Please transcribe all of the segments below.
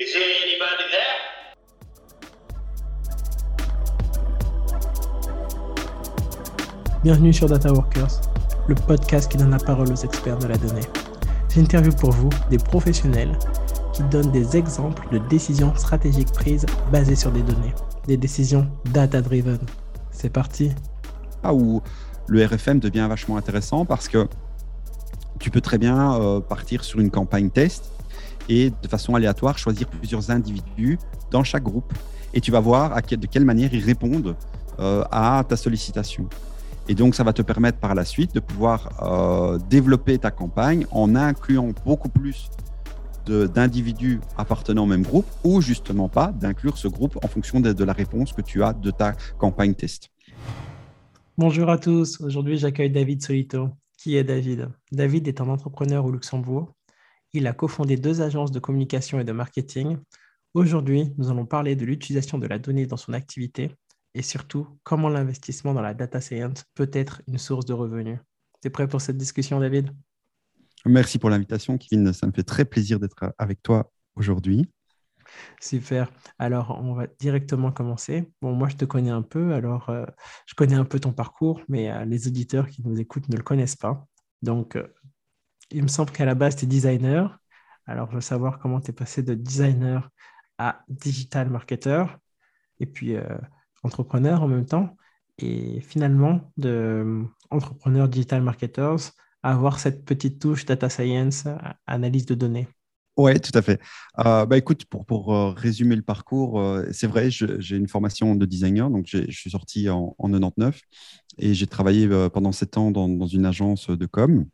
Is there anybody there? Bienvenue sur Data Workers, le podcast qui donne la parole aux experts de la donnée. J'interviewe pour vous des professionnels qui donnent des exemples de décisions stratégiques prises basées sur des données, des décisions data-driven. C'est parti. Ah, où le RFM devient vachement intéressant parce que tu peux très bien euh, partir sur une campagne test et de façon aléatoire choisir plusieurs individus dans chaque groupe et tu vas voir de quelle manière ils répondent euh, à ta sollicitation. Et donc, ça va te permettre par la suite de pouvoir euh, développer ta campagne en incluant beaucoup plus d'individus appartenant au même groupe ou justement pas d'inclure ce groupe en fonction de, de, la réponse que tu as de ta campagne test. Bonjour à tous. Aujourd'hui, j'accueille David Solito. Qui est David? David est un entrepreneur au Luxembourg. Il a cofondé deux agences de communication et de marketing. Aujourd'hui, nous allons parler de l'utilisation de la donnée dans son activité et surtout comment l'investissement dans la data science peut être une source de revenus. Tu es prêt pour cette discussion, David? Merci pour l'invitation, Kevin. Ça me fait très plaisir d'être avec toi aujourd'hui. Super. Alors, on va directement commencer. Bon, moi, je te connais un peu. Alors, euh, je connais un peu ton parcours, mais euh, les auditeurs qui nous écoutent ne le connaissent pas. Donc, euh, il me semble qu'à la base, tu es designer. Alors, je veux savoir comment tu es passé de designer à digital marketer. Et puis, entrepreneur en même temps et finalement de euh, entrepreneur digital marketers avoir cette petite touche data science, analyse de données. Oui, tout à fait. Euh, bah, écoute, pour, pour euh, résumer le parcours, c'est vrai, j'ai une formation de designer, donc je suis sorti en, en 99 et j'ai travaillé pendant sept ans dans, dans, une agence de com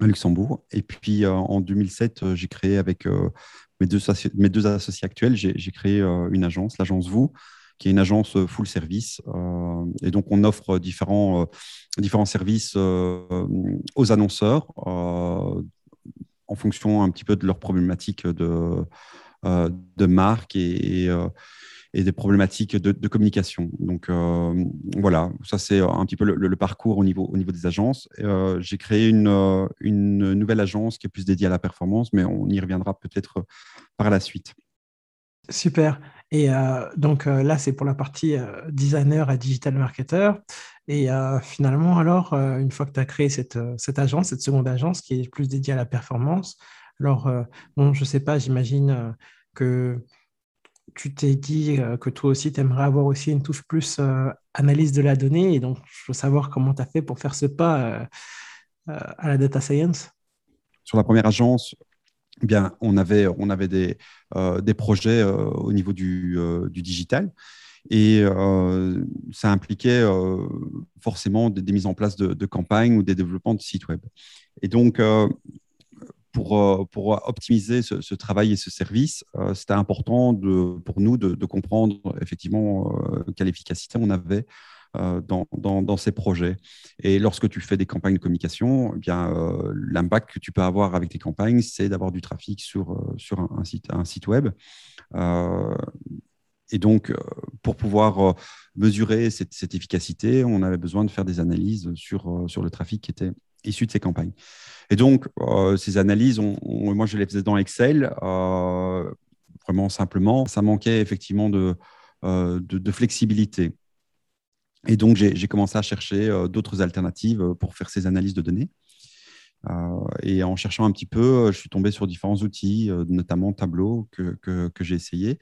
Luxembourg. Et puis en 2007, j'ai créé avec mes, deux mes deux associés actuels, j'ai créé une agence, l'agence Vous, qui est une agence euh, full service. Euh, et donc, on offre différents, euh, différents services aux annonceurs en fonction un petit peu de leurs problématiques de, de marque et, des problématiques de, communication. Donc voilà, ça c'est un petit peu le, parcours au niveau, au niveau des agences. J'ai créé une, une nouvelle agence qui est plus dédiée à la performance, mais on y reviendra peut-être par la suite. Super. Et euh, donc euh, là, c'est pour la partie euh, designer et digital marketer. Et finalement, alors, une fois que tu as créé cette, cette, agence, cette seconde agence qui est plus dédiée à la performance, alors, bon, je ne sais pas, j'imagine que tu t'es dit que toi aussi, tu aimerais avoir aussi une touche plus analyse de la donnée. Et donc, je veux savoir comment tu as fait pour faire ce pas à la data science. Sur la première agence, eh bien, on avait, on avait des, euh, des projets euh, au niveau du, euh, du digital. Et ça impliquait forcément des, mises en place de, campagnes ou des développements de sites web. Et donc, pour, pour, optimiser ce, travail et ce service, c'était important pour nous de, comprendre effectivement quelle efficacité on avait euh, dans, ces projets. Et lorsque tu fais des campagnes de communication, eh bien euh, l'impact que tu peux avoir avec tes campagnes, c'est d'avoir du trafic sur, euh, un, site, web. et donc, pour pouvoir mesurer cette, efficacité, on avait besoin de faire des analyses sur le trafic qui était issu de ces campagnes. Et donc, ces analyses, moi, je les faisais dans Excel, vraiment simplement. Ça manquait effectivement de, de, de flexibilité. Et donc, j'ai commencé à chercher euh, d'autres alternatives euh, pour faire ces analyses de données. Euh, et en cherchant un petit peu, je suis tombé sur différents outils, notamment Tableau, que, j'ai essayé,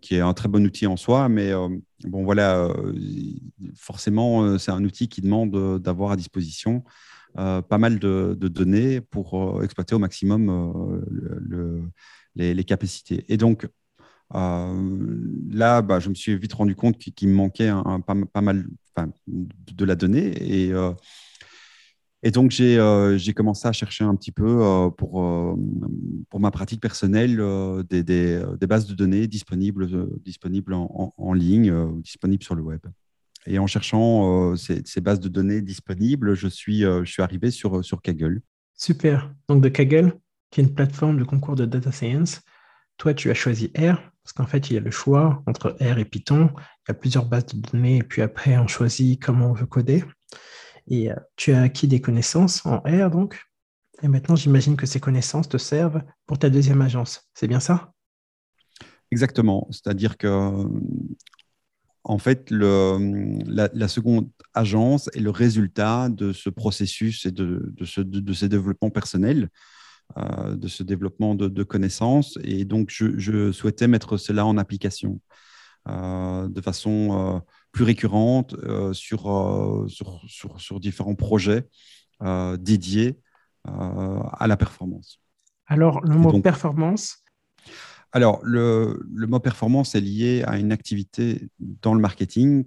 qui est un très bon outil en soi. Mais bon, voilà, forcément, c'est un outil qui demande d'avoir à disposition pas mal de, données pour exploiter au maximum le, les, capacités. Et donc, euh, là, bah, je me suis vite rendu compte qu'il me manquait pas, mal de la donnée. Euh, et donc, euh, j'ai commencé à chercher un petit peu pour, pour ma pratique personnelle des, bases de données disponibles, disponibles en, en, ligne, disponibles sur le web. Et en cherchant ces, bases de données disponibles, je suis, je suis arrivé sur Kaggle. Super. Donc, de Kaggle, qui est une plateforme de concours de data science, toi, tu as choisi R parce qu'en fait, il y a le choix entre R et Python. Il y a plusieurs bases de données et puis après, on choisit comment on veut coder. Et euh, tu as acquis des connaissances en R, donc. Et maintenant, j'imagine que ces connaissances te servent pour ta deuxième agence. C'est bien ça? Exactement. C'est-à-dire que, en fait, la, seconde agence est le résultat de ce processus et de, de, ce, de, ces développements personnels, euh, de ce développement de, connaissances. Et donc, je, souhaitais mettre cela en application euh, de façon euh, plus récurrente sur, sur, sur, sur, différents projets dédiés à la performance. Alors, le mot performance, alors, le, mot performance est lié à une activité dans le marketing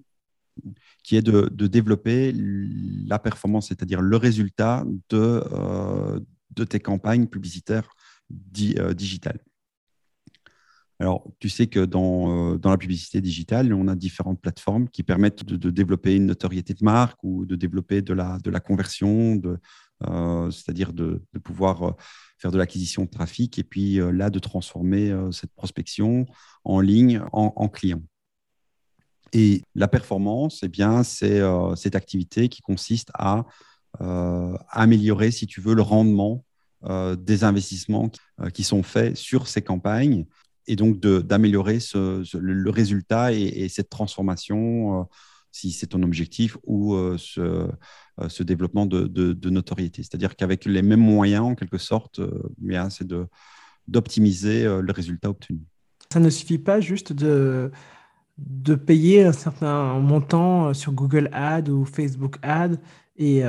qui est de, développer la performance, c'est-à-dire le résultat de, euh, de tes campagnes publicitaires euh, digitales. Alors, tu sais que dans, euh, dans, la publicité digitale, on a différentes plateformes qui permettent de, développer une notoriété de marque ou de développer de la, de la conversion, c'est-à-dire de, pouvoir faire de l'acquisition de trafic et puis euh, là, de transformer euh, cette prospection en ligne en, client. Et la performance, eh bien, c'est euh, cette activité qui consiste à améliorer, si tu veux, le rendement des investissements qui sont faits sur ces campagnes et donc d'améliorer le, résultat et, cette transformation si c'est ton objectif, ou euh, ce, euh, ce, développement de, notoriété. C'est-à-dire qu'avec les mêmes moyens, en quelque sorte, euh, c'est d'optimiser le résultat obtenu. Ça ne suffit pas juste de, de payer un certain montant sur Google Ads ou Facebook Ads et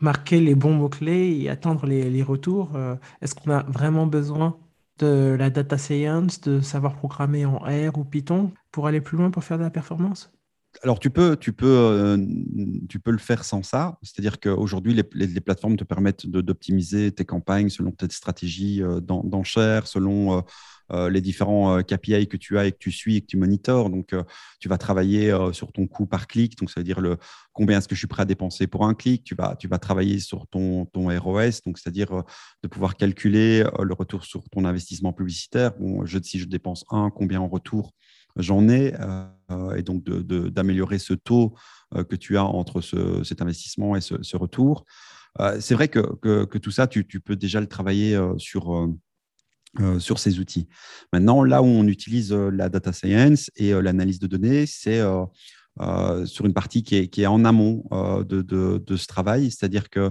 marquer les bons mots-clés et attendre les, les retours. Est-ce qu'on a vraiment besoin de la data science, de savoir programmer en R ou Python pour aller plus loin pour faire de la performance? Alors, tu peux, tu, peux, euh, tu peux le faire sans ça. C'est-à-dire qu'aujourd'hui, les, plateformes te permettent d'optimiser tes campagnes selon tes stratégies euh, d'enchères, selon euh, les différents KPI que tu as et que tu suis et que tu monitores. Donc, tu vas travailler sur ton coût par clic. Donc, ça veut dire le, combien est-ce que je suis prêt à dépenser pour un clic. Tu vas, tu vas travailler sur ton, ton ROS, donc c'est-à-dire de pouvoir calculer le retour sur ton investissement publicitaire. Bon, je, si je dépense un, combien en retour j'en ai, euh, et donc d'améliorer ce taux euh, que tu as entre cet investissement et ce, retour. Euh, c'est vrai que, tout ça, tu, peux déjà le travailler sur, sur ces outils. Maintenant, là où on utilise la data science et l'analyse de données, c'est sur une partie qui est, en amont de, ce travail, c'est-à-dire que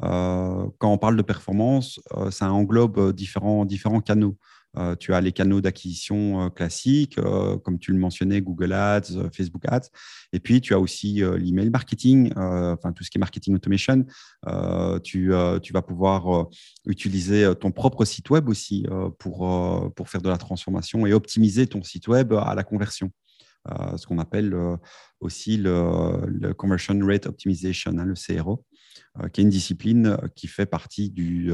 quand on parle de performance, ça englobe différents canaux. Euh, tu as les canaux d'acquisition euh, classiques, euh, comme tu le mentionnais, Google Ads, Facebook Ads. Et puis, tu as aussi l'email marketing, enfin tout ce qui est marketing automation. Tu, tu, vas pouvoir utiliser ton propre site web aussi pour, pour faire de la transformation et optimiser ton site web à la conversion. ce qu'on appelle aussi le, Conversion Rate Optimization, hein, le CRO, qui est une discipline qui fait partie du,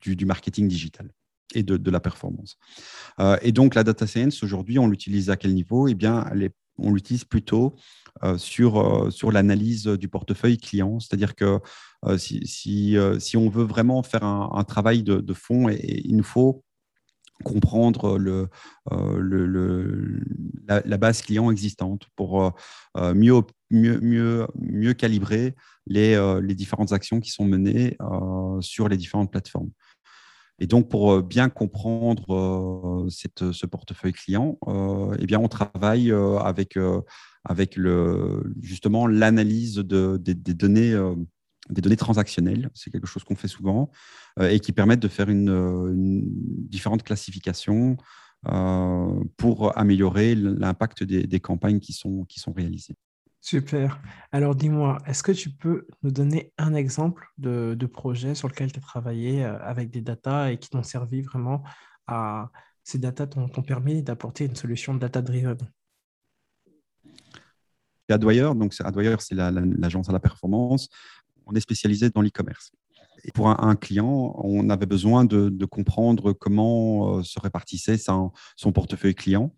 du, du marketing digital et de, la performance. Euh, et donc, la data science, aujourd'hui, on l'utilise à quel niveau? Eh bien, on l'utilise plutôt euh, sur, euh, sur l'analyse du portefeuille client. C'est-à-dire que si, si, on veut vraiment faire un, travail de, fond, il nous faut comprendre le, la, base client existante pour mieux, mieux, mieux, mieux calibrer les, les différentes actions qui sont menées sur les différentes plateformes. Et donc, pour euh, bien comprendre euh, cette, ce portefeuille client, euh, eh bien, on travaille avec, justement l'analyse de, des, données, des données transactionnelles. C'est quelque chose qu'on fait souvent et qui permettent de faire une, une différentes classifications pour améliorer l'impact des, des, campagnes qui sont, qui sont réalisées. Super. Alors dis-moi, est-ce que tu peux nous donner un exemple de, projet sur lequel tu as travaillé euh, avec des datas et qui t'ont servi vraiment à... Ces datas t'ont permis d'apporter une solution data-driven? Adwire, donc Adwire, c'est l'agence à la performance. On est spécialisé dans l'e-commerce. Et pour un, client, on avait besoin de, comprendre comment euh, se répartissait son portefeuille client.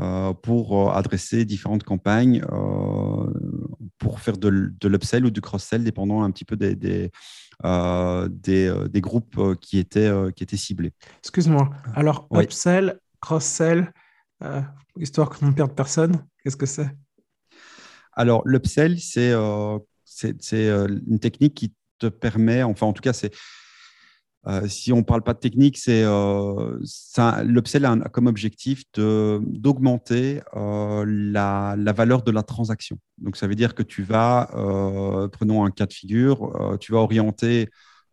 Euh, pour euh, adresser différentes campagnes euh, pour faire de, l'upsell ou du cross-sell, dépendant un petit peu des, des, des, groupes qui étaient, qui étaient ciblés. Excuse-moi. Alors, upsell, cross-sell, histoire qu'on ne perde personne, qu'est-ce que c'est? Alors, l'upsell, c'est c'est une technique qui te permet, enfin, en tout cas, c'est Euh, si on ne parle pas de technique, c'est euh, a comme objectif d'augmenter euh, la, valeur de la transaction. Donc, ça veut dire que tu vas, prenons un cas de figure, tu vas orienter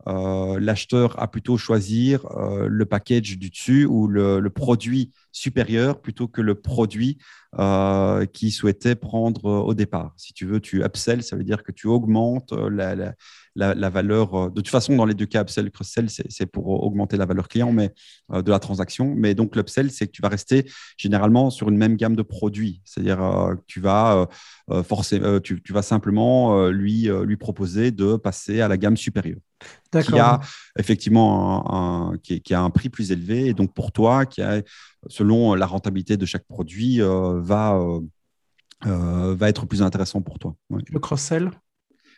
l'acheteur à plutôt choisir le package du dessus ou le, produit supérieur plutôt que le produit qu'il souhaitait prendre au départ. Si tu veux, tu upsell, ça veut dire que tu augmentes la, la, la, valeur. Euh, de toute façon, dans les deux cas, upsell, cross-sell, c'est pour augmenter la valeur client mais, euh, de la transaction. Mais donc, l'upsell, c'est que tu vas rester généralement sur une même gamme de produits. C'est-à-dire euh, que tu vas, forcer, tu, vas simplement lui, lui proposer de passer à la gamme supérieure. Qui a effectivement un, qui, a un prix plus élevé. Et donc, pour toi, qui a, selon la rentabilité de chaque produit, va. va être plus intéressant pour toi. Le cross-sell?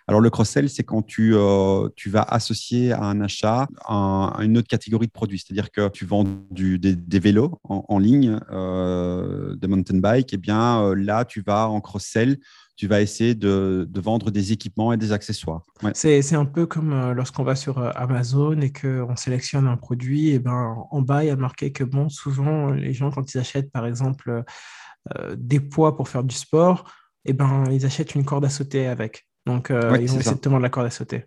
Alors, le cross-sell, c'est quand tu, euh, tu vas associer à un achat une autre catégorie de produits. C'est-à-dire que tu vends du, des, vélos en, ligne, euh, des mountain bike, et eh bien euh, là, tu vas en cross-sell tu vas essayer de, de, vendre des équipements et des accessoires. C'est un peu comme lorsqu'on va sur Amazon et qu'on sélectionne un produit, et ben, en bas, il y a marqué que bon, souvent, les gens, quand ils achètent, par exemple, des poids pour faire du sport, et ben, ils achètent une corde à sauter avec. Donc, euh, ils ont exactement de la corde à sauter.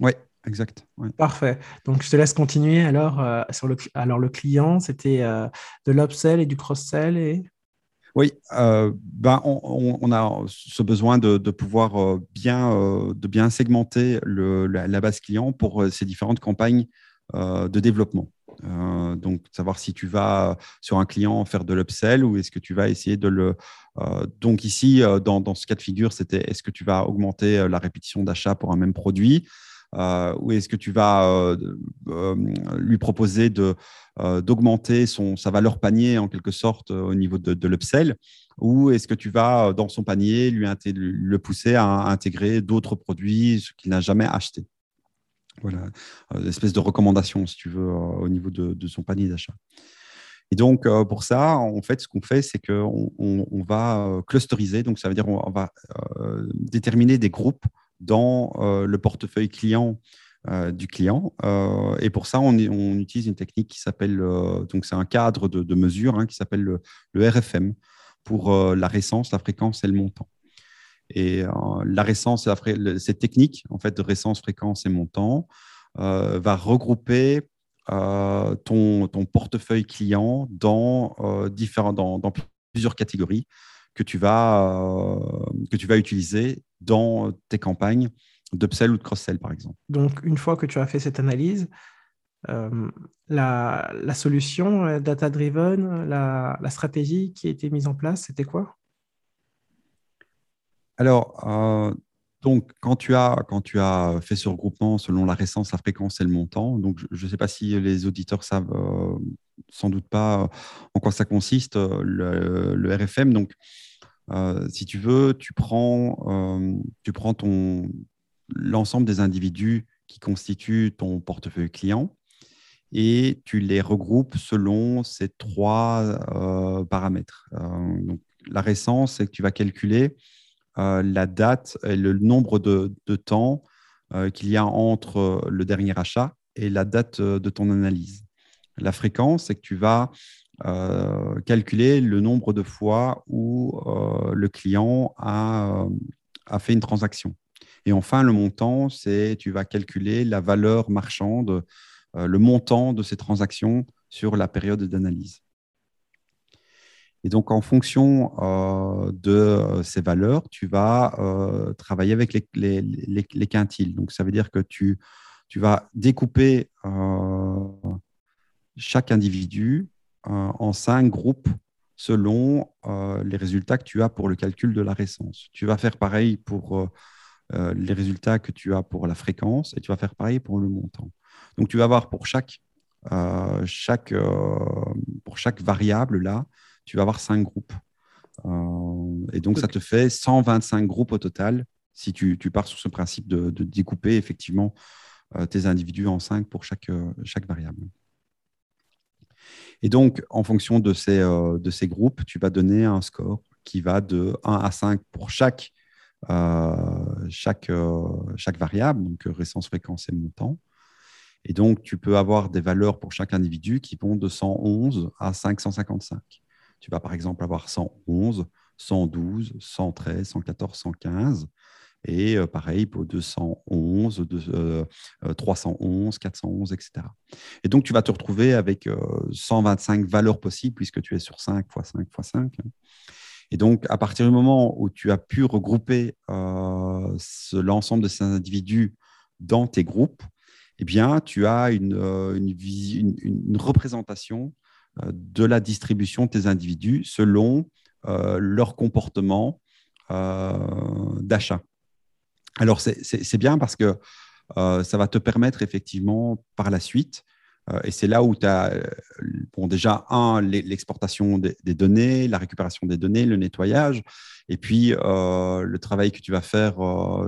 Oui, exact. Parfait. Donc, je te laisse continuer. Alors, euh, sur le, alors le client, c'était euh, de l'upsell et du cross-sell et... Oui, ben on, a ce besoin de, pouvoir bien, de bien segmenter la, base client pour ces différentes campagnes de développement. Euh, donc, savoir si tu vas sur un client faire de l'upsell ou est-ce que tu vas essayer de le. Euh, donc, ici, euh, dans, ce cas de figure, c'était est-ce que tu vas augmenter la répétition d'achat pour un même produit? Ou est-ce que tu vas lui proposer d'augmenter son, sa valeur panier en quelque sorte au niveau de, de l'upsell? Ou est-ce que tu vas dans son panier lui le pousser à intégrer d'autres produits qu'il n'a jamais acheté? Voilà, euh, espèce de recommandation, si tu veux, euh, au niveau de, son panier d'achat. Et donc, euh, pour ça, en fait, ce qu'on fait, c'est qu'on on, va clusteriser. Donc, ça veut dire qu'on va déterminer des groupes dans le portefeuille client du client. et pour ça, on, utilise une technique qui s'appelle, donc c'est un cadre de, mesure hein, qui s'appelle le, le, RFM pour la récence, la fréquence et le montant. Et euh, la récence, cette technique en fait, de récence, fréquence et montant euh, va regrouper euh, ton, ton, portefeuille client dans, différents, dans, plusieurs catégories que tu, vas, que tu vas utiliser dans tes campagnes d'upsell ou de cross-sell, par exemple. Donc, une fois que tu as fait cette analyse, la, la, solution data-driven, la, la, stratégie qui a été mise en place, c'était quoi? Alors, euh, donc, quand tu, as, quand tu as fait ce regroupement selon la récence, la fréquence et le montant, donc je ne sais pas si les auditeurs savent euh, sans doute pas en quoi ça consiste, euh, le, RFM. Donc, si tu veux, tu prends, ton, l'ensemble des individus qui constituent ton portefeuille client et tu les regroupes selon ces trois paramètres. donc, la récence, c'est que tu vas calculer euh, la date et le nombre de, temps euh, qu'il y a entre euh, le dernier achat et la date de ton analyse. La fréquence, c'est que tu vas calculer le nombre de fois où le client a, a, fait une transaction. Et enfin, le montant, c'est tu vas calculer la valeur marchande, le montant de ces transactions sur la période d'analyse. Et donc, en fonction euh, de euh, ces valeurs, tu vas euh, travailler avec les, les, quintiles. Donc, ça veut dire que tu, tu vas découper chaque individu en cinq groupes selon les résultats que tu as pour le calcul de la récence. Tu vas faire pareil pour les résultats que tu as pour la fréquence et tu vas faire pareil pour le montant. Donc, tu vas avoir pour chaque, chaque, pour chaque variable là, tu vas avoir cinq groupes. Euh, et donc, ça te fait 125 groupes au total si tu, tu pars sur ce principe de, découper effectivement euh, tes individus en cinq pour chaque, euh, chaque variable. Et donc, en fonction de ces, de ces groupes, tu vas donner un score qui va de 1 à 5 pour chaque, chaque, chaque variable, donc récence, fréquence et montant. Et donc, tu peux avoir des valeurs pour chaque individu qui vont de 111 à 555. Tu vas par exemple avoir 111, 112, 113, 114, 115. Et pareil pour 211, 311, 411, etc. Et donc, tu vas te retrouver avec 125 valeurs possibles puisque tu es sur 5 x 5 x 5. Et donc, à partir du moment où tu as pu regrouper l'ensemble de ces individus dans tes groupes, eh bien, tu as une, représentation de la distribution de tes individus selon leur comportement d'achat. Alors, c'est bien parce que ça va te permettre effectivement par la suite euh, et c'est là où tu as, euh, bon, déjà, un, l'exportation des, données, la récupération des données, le nettoyage, et puis euh, le travail que tu vas faire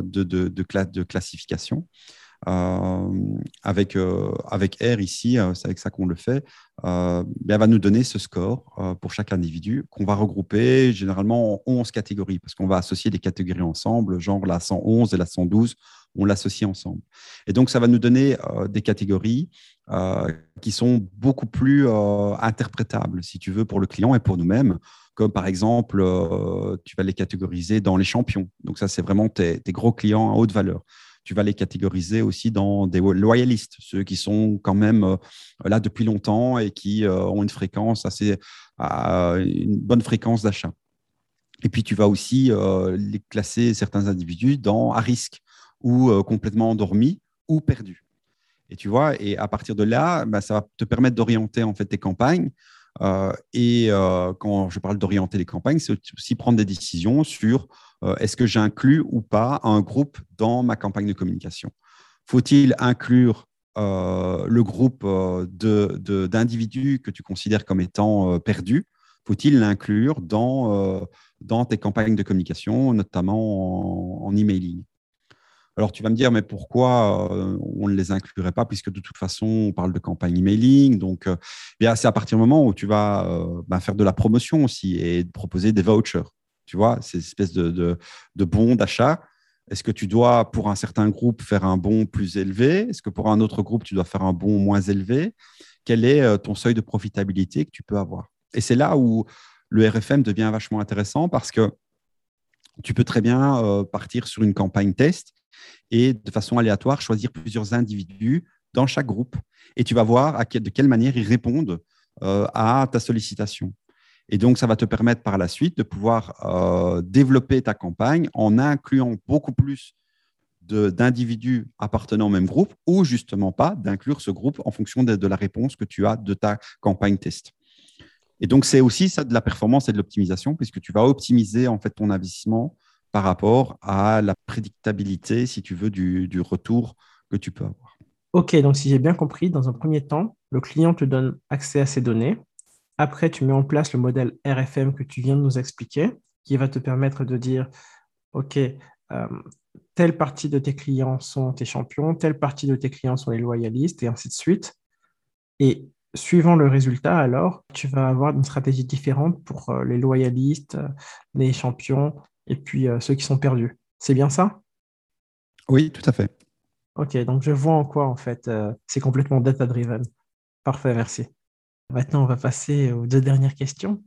de, de, de, classification. Avec, avec R ici, c'est avec ça qu'on le fait, elle va nous donner ce score pour chaque individu qu'on va regrouper généralement en 11 catégories parce qu'on va associer des catégories ensemble, genre la 111 et la 112 on l'associe ensemble. Et donc, ça va nous donner euh, des catégories euh, qui sont beaucoup plus euh, interprétables, si tu veux, pour le client et pour nous-mêmes. Comme par exemple, tu vas les catégoriser dans les champions. Donc, ça, c'est vraiment tes, gros clients à haute valeur. Tu vas les catégoriser aussi dans des loyalistes, ceux qui sont quand même là depuis longtemps et qui ont une fréquence assez, une bonne fréquence d'achat. Et puis, tu vas aussi les classer certains individus dans à risque ou euh, complètement endormi ou perdu. Et tu vois, et à partir de là, bah, ça va te permettre d'orienter en fait tes campagnes. Euh, et euh, quand je parle d'orienter les campagnes, c'est aussi prendre des décisions sur est-ce que j'inclus ou pas un groupe dans ma campagne de communication? Faut-il inclure le groupe d'individus que tu considères comme étant perdus? Faut-il l'inclure dans, dans tes campagnes de communication, notamment en, en emailing? Alors tu vas me dire, mais pourquoi euh, on ne les inclurait pas, puisque de toute façon, on parle de campagne emailing. Donc, euh, c'est à partir du moment où tu vas euh, bah, faire de la promotion aussi et proposer des vouchers. Tu vois, ces espèces de, de, bons d'achat. Est-ce que tu dois, pour un certain groupe, faire un bon plus élevé? Est-ce que pour un autre groupe, tu dois faire un bon moins élevé? Quel est ton seuil de profitabilité que tu peux avoir? Et c'est là où le RFM devient vachement intéressant parce que tu peux très bien partir sur une campagne test et de façon aléatoire choisir plusieurs individus dans chaque groupe et tu vas voir de quelle manière ils répondent euh, à ta sollicitation. Et donc, ça va te permettre par la suite de pouvoir euh, développer ta campagne en incluant beaucoup plus d'individus appartenant au même groupe ou justement pas d'inclure ce groupe en fonction de, de, la réponse que tu as de ta campagne test. Et donc, c'est aussi ça de la performance et de l'optimisation puisque tu vas optimiser en fait ton investissement par rapport à la prédictabilité, si tu veux, du, retour que tu peux avoir. OK, donc si j'ai bien compris, dans un premier temps, le client te donne accès à ces données. Après, tu mets en place le modèle RFM que tu viens de nous expliquer, qui va te permettre de dire, OK, euh, telle partie de tes clients sont tes champions, telle partie de tes clients sont les loyalistes, et ainsi de suite. Et suivant le résultat, alors, tu vas avoir une stratégie différente pour euh, les loyalistes, les champions et puis euh, ceux qui sont perdus. C'est bien ça? Oui, tout à fait. Ok, donc je vois en quoi en fait euh, c'est complètement data-driven. Parfait, merci. Maintenant, on va passer aux deux dernières questions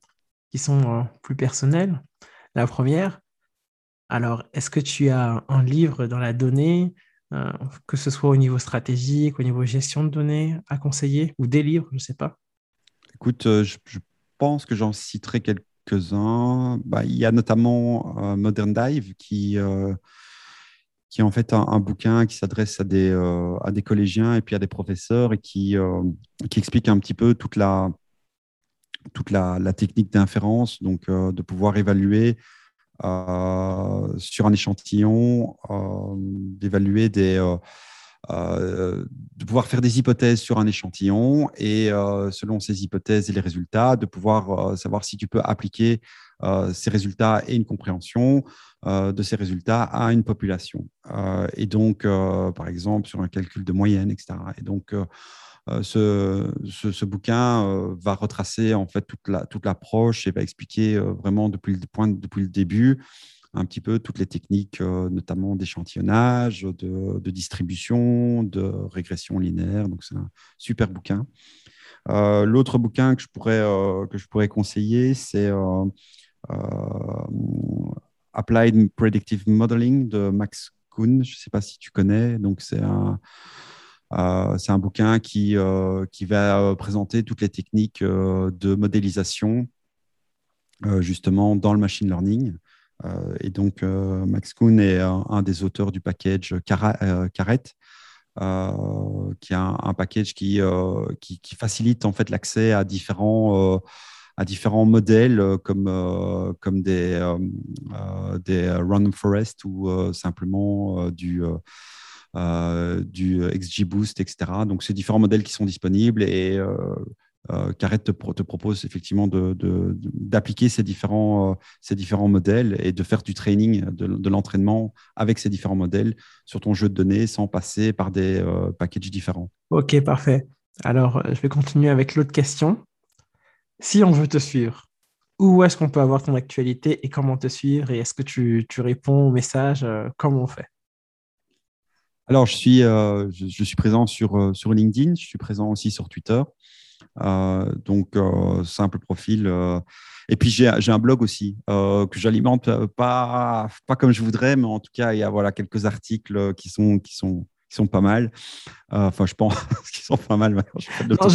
qui sont euh, plus personnelles. La première, alors, est-ce que tu as un livre dans la donnée, que ce soit au niveau stratégique, au niveau gestion de données, à conseiller, ou des livres, je ne sais pas? Écoute, je, je pense que j'en citerai quelques uns bah, il y a notamment euh, Modern Dive qui, euh, qui est en fait un, bouquin qui s'adresse à, des euh, à des collégiens et puis à des professeurs et qui, qui explique un petit peu toute la, toute la technique d'inférence, donc de pouvoir évaluer sur un échantillon, d'évaluer des euh, de pouvoir faire des hypothèses sur un échantillon et euh, selon ces hypothèses et les résultats, de pouvoir euh, savoir si tu peux appliquer ces résultats et une compréhension de ces résultats à une population. et donc, par exemple, sur un calcul de moyenne, etc. Et donc, ce, ce, bouquin va retracer en fait toute l'approche toute et va expliquer vraiment depuis le, point, depuis le début un petit peu toutes les techniques, notamment d'échantillonnage, de, distribution, de régression linéaire. Donc, c'est un super bouquin. L'autre bouquin que je pourrais, que je pourrais conseiller, c'est Applied Predictive Modeling de Max Kuhn. Je ne sais pas si tu connais. Donc, c'est un, euh, c'est un bouquin qui, euh, qui va euh, présenter toutes les techniques de modélisation justement dans le machine learning. Et donc, Max Kuhn est un, des auteurs du package Caret, qui est un, package qui, facilite en fait l'accès à différents à différents modèles comme, comme des, random forest ou simplement du, euh, du XGBoost, etc. Donc, c'est différents modèles qui sont disponibles et euh, euh te, te, propose effectivement d'appliquer de, ces, différents, euh, ces différents modèles et de faire du training, de, l'entraînement avec ces différents modèles sur ton jeu de données sans passer par des packages différents. Ok, parfait. Alors, je vais continuer avec l'autre question. Si on veut te suivre, où est-ce qu'on peut avoir ton actualité et comment te suivre? Et est-ce que tu, tu, réponds aux messages Comment on fait? Alors, je suis, euh, je, suis présent sur, euh, sur LinkedIn, je suis présent aussi sur Twitter. Euh, donc, simple profil. et puis, j'ai un blog aussi que j'alimente pas, pas comme je voudrais, mais en tout cas, il y a voilà, quelques articles qui sont, qui sont, sont pas mal. Euh, enfin, je pense qu'ils sont pas mal. Je,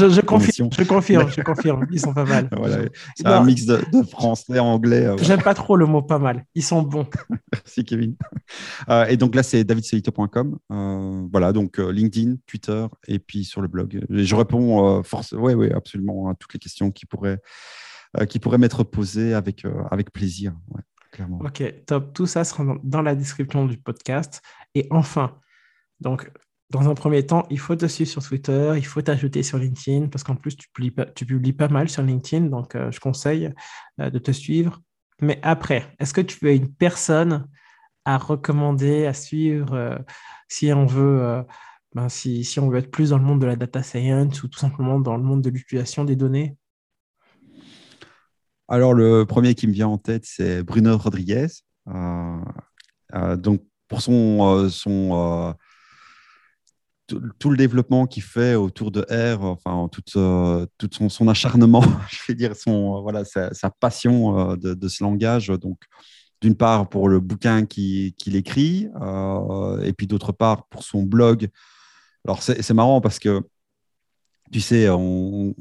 je, confirme, je confirme, je confirme, ils sont pas mal. c'est un mix de, français, anglais. Euh, J'aime pas trop le mot pas mal. Ils sont bons. Merci Kevin. Euh, et donc là, c'est davidsolito.com. voilà, donc LinkedIn, Twitter et puis sur le blog. je réponds force. Oui, oui, absolument à toutes les questions qui pourraient, qui pourraient m'être posées avec, avec plaisir. clairement. Ok, top. Tout ça sera dans la description du podcast. Et enfin, donc, dans un premier temps, il faut te suivre sur Twitter, il faut t'ajouter sur LinkedIn, parce qu'en plus, tu publies, pas, mal sur LinkedIn, donc euh, je conseille euh, de te suivre. Mais après, est-ce que tu veux une personne à recommander, à suivre, euh, si on veut... Ben, si, on veut être plus dans le monde de la data science ou tout simplement dans le monde de l'utilisation des données? Alors, le premier qui me vient en tête, c'est Bruno Rodriguez. donc, pour son tout, le développement qu'il fait autour de R, enfin tout, euh, tout son, acharnement, je vais dire son euh, voilà sa, passion euh, de, ce langage. Donc d'une part pour le bouquin qu'il écrit, et puis d'autre part pour son blog. Alors c'est marrant parce que tu sais, on,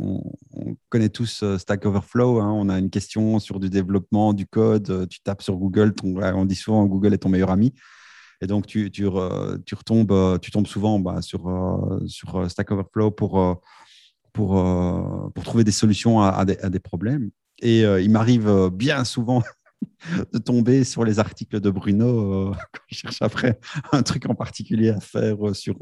connaît tous Stack Overflow. Hein. on a une question sur du développement, du code. Tu tapes sur Google, on dit souvent Google est ton meilleur ami. Et donc, tu, tu, retombes, euh, tu tombes souvent bah, sur, euh, sur euh, Stack Overflow pour, pour, pour trouver des solutions à des, problèmes. Et il m'arrive bien souvent de tomber sur les articles de Bruno quand je cherche après un truc en particulier à faire sur,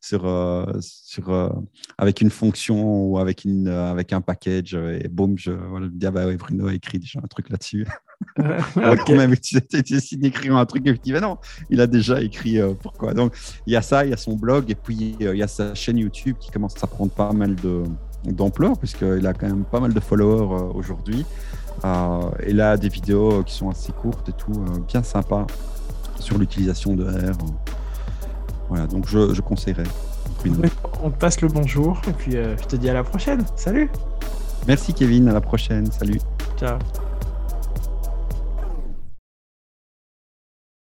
sur, sur, avec une fonction ou avec, une, avec un package. Et boum, je, voilà, je me dis, ah bah oui, Bruno a écrit déjà un truc là-dessus. quand même, d'écrire un truc non, il a déjà écrit euh, pourquoi. Donc, il y a ça, il y a son blog et puis euh, il y a sa chaîne YouTube qui commence à prendre pas mal d'ampleur puisqu'il a quand même pas mal de followers euh, aujourd'hui. Et là, des vidéos qui sont assez courtes et tout, bien sympa sur l'utilisation de R. Voilà, donc je, je conseillerais. On te passe le bonjour et puis je te dis à la prochaine. Salut. Merci Kevin, à la prochaine. Salut. Ciao.